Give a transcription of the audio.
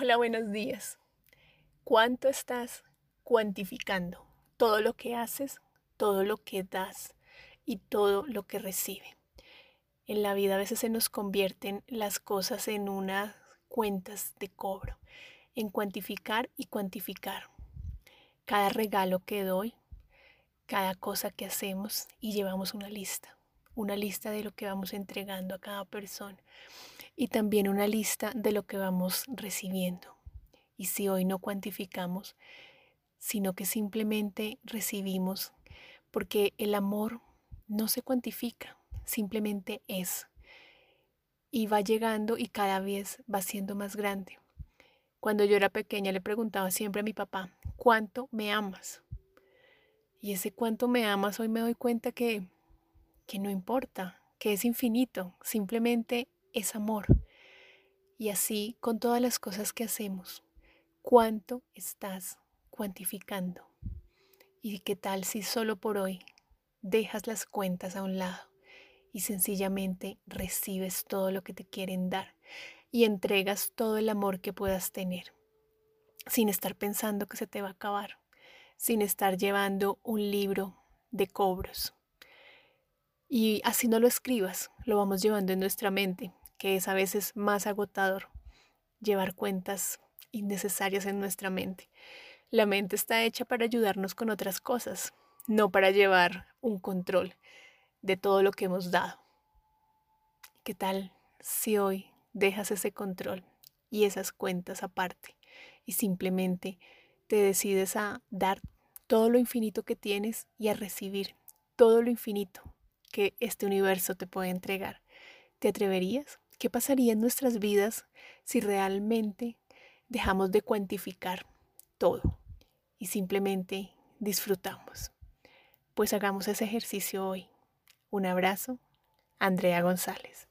Hola, buenos días. ¿Cuánto estás cuantificando? Todo lo que haces, todo lo que das y todo lo que recibe. En la vida a veces se nos convierten las cosas en unas cuentas de cobro, en cuantificar y cuantificar. Cada regalo que doy, cada cosa que hacemos y llevamos una lista, una lista de lo que vamos entregando a cada persona y también una lista de lo que vamos recibiendo. Y si hoy no cuantificamos, sino que simplemente recibimos, porque el amor no se cuantifica, simplemente es. Y va llegando y cada vez va siendo más grande. Cuando yo era pequeña le preguntaba siempre a mi papá, ¿cuánto me amas? Y ese cuánto me amas hoy me doy cuenta que, que no importa, que es infinito, simplemente es amor. Y así con todas las cosas que hacemos, ¿cuánto estás cuantificando? ¿Y qué tal si solo por hoy dejas las cuentas a un lado y sencillamente recibes todo lo que te quieren dar y entregas todo el amor que puedas tener, sin estar pensando que se te va a acabar, sin estar llevando un libro de cobros? Y así no lo escribas, lo vamos llevando en nuestra mente que es a veces más agotador llevar cuentas innecesarias en nuestra mente. La mente está hecha para ayudarnos con otras cosas, no para llevar un control de todo lo que hemos dado. ¿Qué tal si hoy dejas ese control y esas cuentas aparte y simplemente te decides a dar todo lo infinito que tienes y a recibir todo lo infinito que este universo te puede entregar? ¿Te atreverías? ¿Qué pasaría en nuestras vidas si realmente dejamos de cuantificar todo y simplemente disfrutamos? Pues hagamos ese ejercicio hoy. Un abrazo, Andrea González.